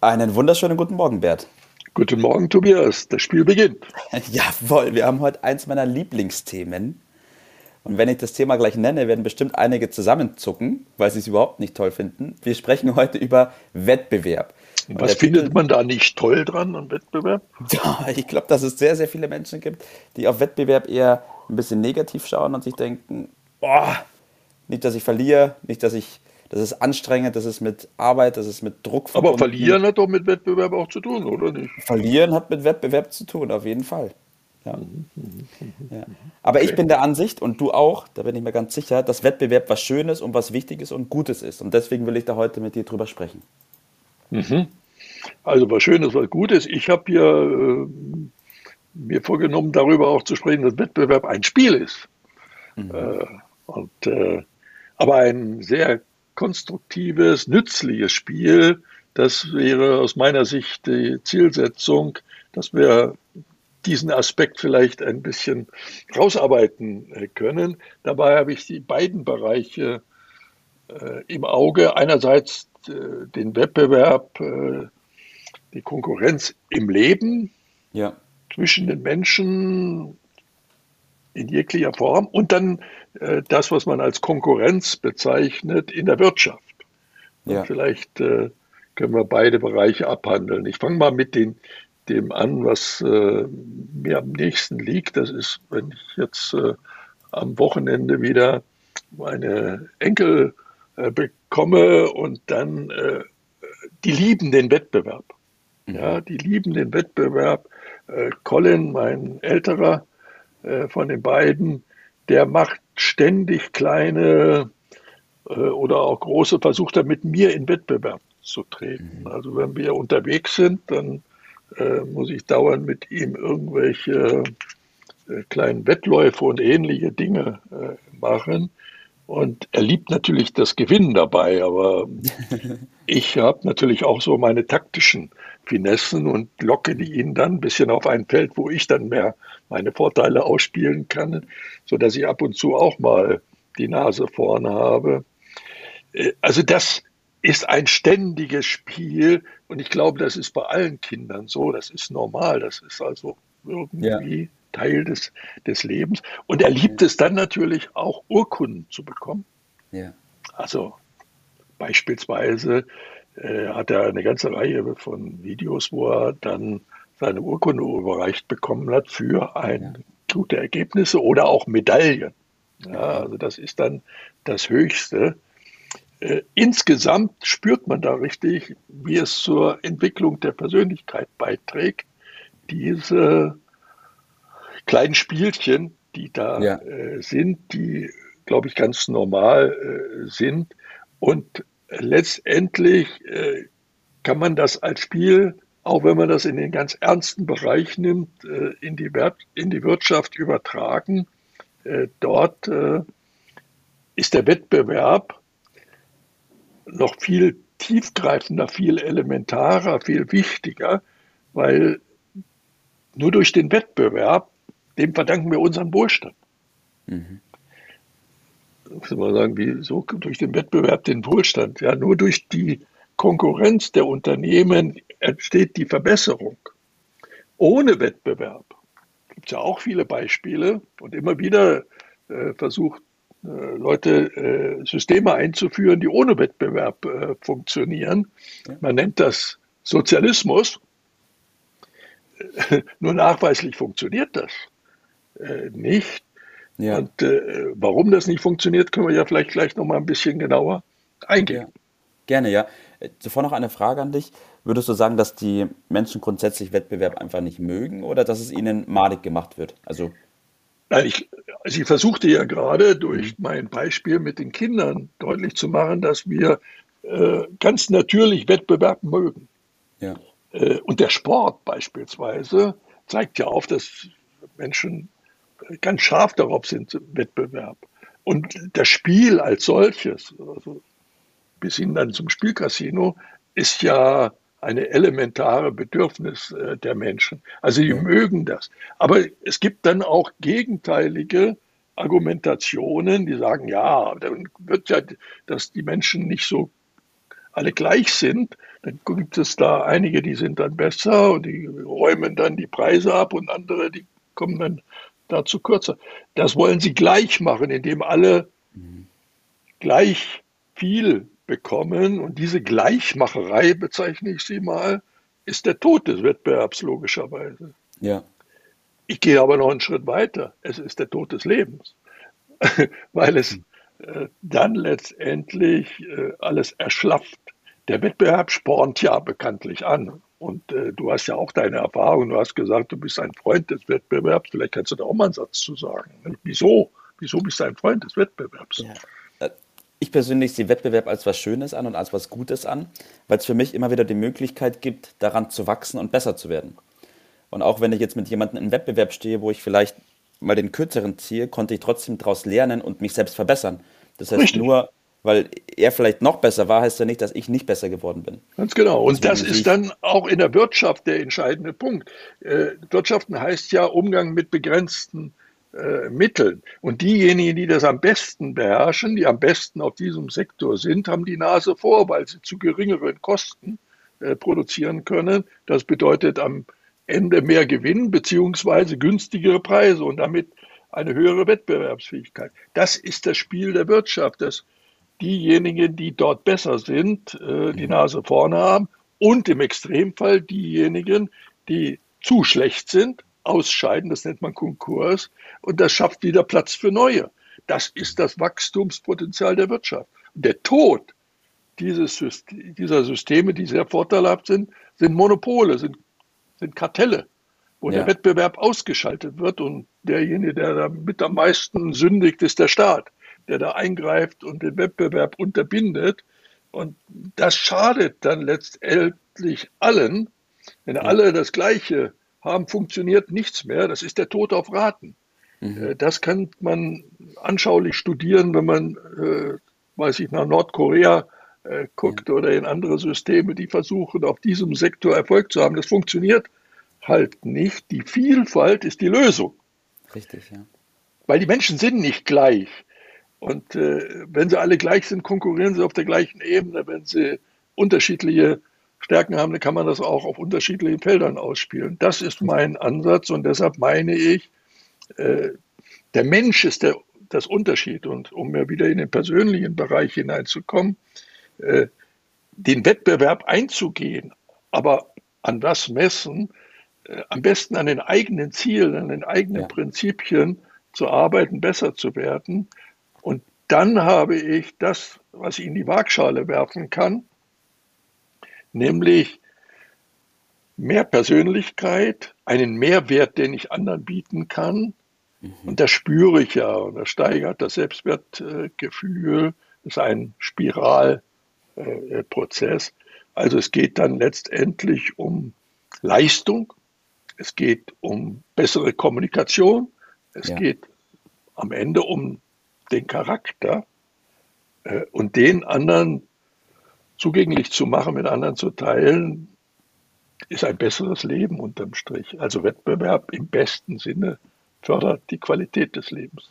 Einen wunderschönen guten Morgen, Bert. Guten Morgen, Tobias. Das Spiel beginnt. Jawohl, wir haben heute eins meiner Lieblingsthemen. Und wenn ich das Thema gleich nenne, werden bestimmt einige zusammenzucken, weil sie es überhaupt nicht toll finden. Wir sprechen heute über Wettbewerb. Und was findet Titel, man da nicht toll dran am Wettbewerb? Ja, ich glaube, dass es sehr, sehr viele Menschen gibt, die auf Wettbewerb eher ein bisschen negativ schauen und sich denken, boah, nicht, dass ich verliere, nicht, dass ich das ist anstrengend, das ist mit Arbeit, das ist mit Druck verbunden. Aber Verlieren hat doch mit Wettbewerb auch zu tun, oder nicht? Verlieren hat mit Wettbewerb zu tun, auf jeden Fall. Ja. Mhm, mhm, mhm, ja. Aber okay. ich bin der Ansicht und du auch, da bin ich mir ganz sicher, dass Wettbewerb was Schönes und was Wichtiges und Gutes ist. Und deswegen will ich da heute mit dir drüber sprechen. Also was Schönes, was Gutes. Ich habe hier äh, mir vorgenommen, darüber auch zu sprechen, dass Wettbewerb ein Spiel ist. Mhm. Äh, und, äh, aber ein sehr konstruktives, nützliches Spiel. Das wäre aus meiner Sicht die Zielsetzung, dass wir diesen Aspekt vielleicht ein bisschen rausarbeiten äh, können. Dabei habe ich die beiden Bereiche äh, im Auge. Einerseits äh, den Wettbewerb, äh, die Konkurrenz im Leben ja. zwischen den Menschen in jeglicher Form und dann äh, das, was man als Konkurrenz bezeichnet in der Wirtschaft. Ja. vielleicht äh, können wir beide Bereiche abhandeln. Ich fange mal mit den, dem an, was äh, mir am nächsten liegt. Das ist, wenn ich jetzt äh, am Wochenende wieder meine Enkel äh, bekomme und dann äh, die lieben den Wettbewerb. Mhm. Ja, die lieben den Wettbewerb. Colin, mein älterer von den beiden, der macht ständig kleine äh, oder auch große Versuche, mit mir in Wettbewerb zu treten. Mhm. Also wenn wir unterwegs sind, dann äh, muss ich dauernd mit ihm irgendwelche äh, kleinen Wettläufe und ähnliche Dinge äh, machen. Und er liebt natürlich das Gewinnen dabei, aber ich habe natürlich auch so meine taktischen Finessen und locke die ihn dann ein bisschen auf ein Feld, wo ich dann mehr meine Vorteile ausspielen kann, sodass ich ab und zu auch mal die Nase vorne habe. Äh, also das ist ein ständiges Spiel und ich glaube, das ist bei allen Kindern so, das ist normal, das ist also irgendwie ja. Teil des, des Lebens. Und er liebt es dann natürlich auch, Urkunden zu bekommen. Ja. Also beispielsweise äh, hat er eine ganze Reihe von Videos, wo er dann seine Urkunde überreicht bekommen hat für ein ja. gute Ergebnisse oder auch Medaillen. Ja, also das ist dann das Höchste. Äh, insgesamt spürt man da richtig, wie es zur Entwicklung der Persönlichkeit beiträgt, diese kleinen Spielchen, die da ja. äh, sind, die, glaube ich, ganz normal äh, sind. Und letztendlich äh, kann man das als Spiel, auch wenn man das in den ganz ernsten Bereich nimmt, äh, in, die in die Wirtschaft übertragen. Äh, dort äh, ist der Wettbewerb noch viel tiefgreifender, viel elementarer, viel wichtiger, weil nur durch den Wettbewerb, dem verdanken wir unseren Wohlstand. Mhm muss man sagen, wie so durch den Wettbewerb den Wohlstand. Ja, nur durch die Konkurrenz der Unternehmen entsteht die Verbesserung. Ohne Wettbewerb gibt es ja auch viele Beispiele und immer wieder äh, versucht äh, Leute äh, Systeme einzuführen, die ohne Wettbewerb äh, funktionieren. Man nennt das Sozialismus. Nur nachweislich funktioniert das äh, nicht. Ja. Und äh, warum das nicht funktioniert, können wir ja vielleicht gleich noch mal ein bisschen genauer eingehen. Ja. Gerne, ja. Zuvor noch eine Frage an dich. Würdest du sagen, dass die Menschen grundsätzlich Wettbewerb einfach nicht mögen oder dass es ihnen madig gemacht wird? Also ich, also ich versuchte ja gerade durch mhm. mein Beispiel mit den Kindern deutlich zu machen, dass wir äh, ganz natürlich Wettbewerb mögen. Ja. Äh, und der Sport beispielsweise zeigt ja auf, dass Menschen ganz scharf darauf sind, Wettbewerb. Und das Spiel als solches, also bis hin dann zum Spielcasino, ist ja eine elementare Bedürfnis äh, der Menschen. Also die mögen das. Aber es gibt dann auch gegenteilige Argumentationen, die sagen, ja, dann wird ja, dass die Menschen nicht so alle gleich sind, dann gibt es da einige, die sind dann besser und die räumen dann die Preise ab und andere, die kommen dann dazu kürzer. Das wollen sie gleich machen, indem alle gleich viel bekommen. Und diese Gleichmacherei, bezeichne ich sie mal, ist der Tod des Wettbewerbs logischerweise. Ja. Ich gehe aber noch einen Schritt weiter. Es ist der Tod des Lebens, weil es äh, dann letztendlich äh, alles erschlafft. Der Wettbewerb spornt ja bekanntlich an. Und äh, du hast ja auch deine Erfahrung. Du hast gesagt, du bist ein Freund des Wettbewerbs. Vielleicht kannst du da auch mal einen Satz zu sagen. Wieso? Wieso bist du ein Freund des Wettbewerbs? Ja ich persönlich sehe Wettbewerb als was Schönes an und als was Gutes an, weil es für mich immer wieder die Möglichkeit gibt, daran zu wachsen und besser zu werden. Und auch wenn ich jetzt mit jemandem im Wettbewerb stehe, wo ich vielleicht mal den kürzeren ziehe, konnte ich trotzdem daraus lernen und mich selbst verbessern. Das heißt Richtig. nur, weil er vielleicht noch besser war, heißt ja nicht, dass ich nicht besser geworden bin. Ganz genau. Und das ist dann auch in der Wirtschaft der entscheidende Punkt. Äh, Wirtschaften heißt ja Umgang mit begrenzten äh, Mitteln. Und diejenigen, die das am besten beherrschen, die am besten auf diesem Sektor sind, haben die Nase vor, weil sie zu geringeren Kosten äh, produzieren können. Das bedeutet am Ende mehr Gewinn beziehungsweise günstigere Preise und damit eine höhere Wettbewerbsfähigkeit. Das ist das Spiel der Wirtschaft, dass diejenigen, die dort besser sind, äh, die Nase vorne haben und im Extremfall diejenigen, die zu schlecht sind, ausscheiden, das nennt man Konkurs, und das schafft wieder Platz für neue. Das ist das Wachstumspotenzial der Wirtschaft. Und der Tod dieses, dieser Systeme, die sehr vorteilhaft sind, sind Monopole, sind, sind Kartelle, wo ja. der Wettbewerb ausgeschaltet wird und derjenige, der da mit am meisten sündigt, ist der Staat, der da eingreift und den Wettbewerb unterbindet. Und das schadet dann letztendlich allen, wenn ja. alle das Gleiche haben, funktioniert nichts mehr. Das ist der Tod auf Raten. Mhm. Äh, das kann man anschaulich studieren, wenn man, äh, weiß ich, nach Nordkorea äh, guckt ja. oder in andere Systeme, die versuchen, auf diesem Sektor Erfolg zu haben. Das funktioniert halt nicht. Die Vielfalt ist die Lösung. Richtig, ja. Weil die Menschen sind nicht gleich. Und äh, wenn sie alle gleich sind, konkurrieren sie auf der gleichen Ebene. Wenn sie unterschiedliche Stärken haben, dann kann man das auch auf unterschiedlichen Feldern ausspielen. Das ist mein Ansatz und deshalb meine ich, äh, der Mensch ist der, das Unterschied. Und um ja wieder in den persönlichen Bereich hineinzukommen, äh, den Wettbewerb einzugehen, aber an was messen, äh, am besten an den eigenen Zielen, an den eigenen ja. Prinzipien zu arbeiten, besser zu werden. Dann habe ich das, was ich in die Waagschale werfen kann, nämlich mehr Persönlichkeit, einen Mehrwert, den ich anderen bieten kann. Mhm. Und das spüre ich ja und das steigert das Selbstwertgefühl. Das ist ein Spiralprozess. Also es geht dann letztendlich um Leistung, es geht um bessere Kommunikation, es ja. geht am Ende um den Charakter äh, und den anderen zugänglich zu machen, mit anderen zu teilen, ist ein besseres Leben unterm Strich. Also Wettbewerb im besten Sinne fördert die Qualität des Lebens.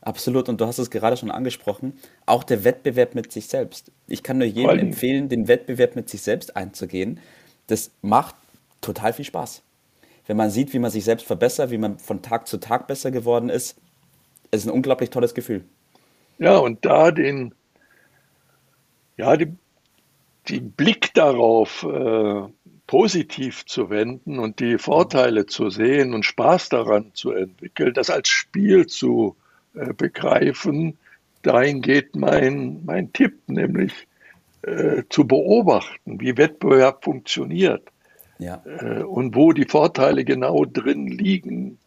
Absolut, und du hast es gerade schon angesprochen, auch der Wettbewerb mit sich selbst. Ich kann nur jedem empfehlen, den Wettbewerb mit sich selbst einzugehen. Das macht total viel Spaß. Wenn man sieht, wie man sich selbst verbessert, wie man von Tag zu Tag besser geworden ist, ist ein unglaublich tolles Gefühl. Ja, und da den, ja, die, den Blick darauf äh, positiv zu wenden und die Vorteile zu sehen und Spaß daran zu entwickeln, das als Spiel zu äh, begreifen, dahin geht mein, mein Tipp, nämlich äh, zu beobachten, wie Wettbewerb funktioniert ja. äh, und wo die Vorteile genau drin liegen,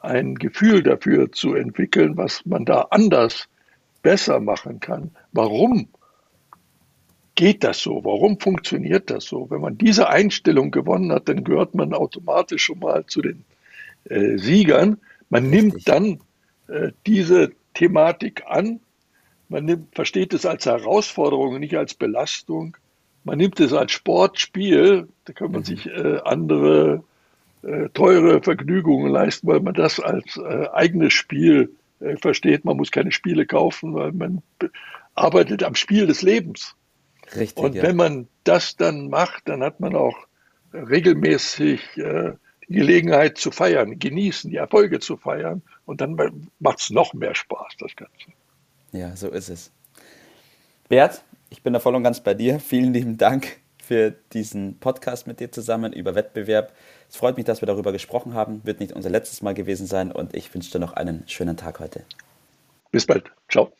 ein Gefühl dafür zu entwickeln, was man da anders besser machen kann, warum geht das so? Warum funktioniert das so? Wenn man diese Einstellung gewonnen hat, dann gehört man automatisch schon mal zu den äh, Siegern. Man Richtig. nimmt dann äh, diese Thematik an, man nimmt, versteht es als Herausforderung, nicht als Belastung. Man nimmt es als Sportspiel, da kann man mhm. sich äh, andere äh, teure Vergnügungen leisten, weil man das als äh, eigenes Spiel versteht. Man muss keine Spiele kaufen, weil man arbeitet am Spiel des Lebens. Richtig, und ja. wenn man das dann macht, dann hat man auch regelmäßig äh, die Gelegenheit zu feiern, genießen, die Erfolge zu feiern. Und dann macht es noch mehr Spaß, das Ganze. Ja, so ist es. Bert, ich bin da voll und ganz bei dir. Vielen lieben Dank für diesen Podcast mit dir zusammen über Wettbewerb. Es freut mich, dass wir darüber gesprochen haben. Wird nicht unser letztes Mal gewesen sein und ich wünsche dir noch einen schönen Tag heute. Bis bald. Ciao.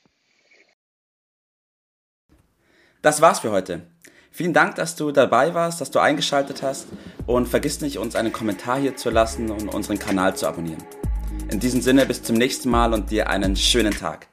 Das war's für heute. Vielen Dank, dass du dabei warst, dass du eingeschaltet hast und vergiss nicht, uns einen Kommentar hier zu lassen und unseren Kanal zu abonnieren. In diesem Sinne bis zum nächsten Mal und dir einen schönen Tag.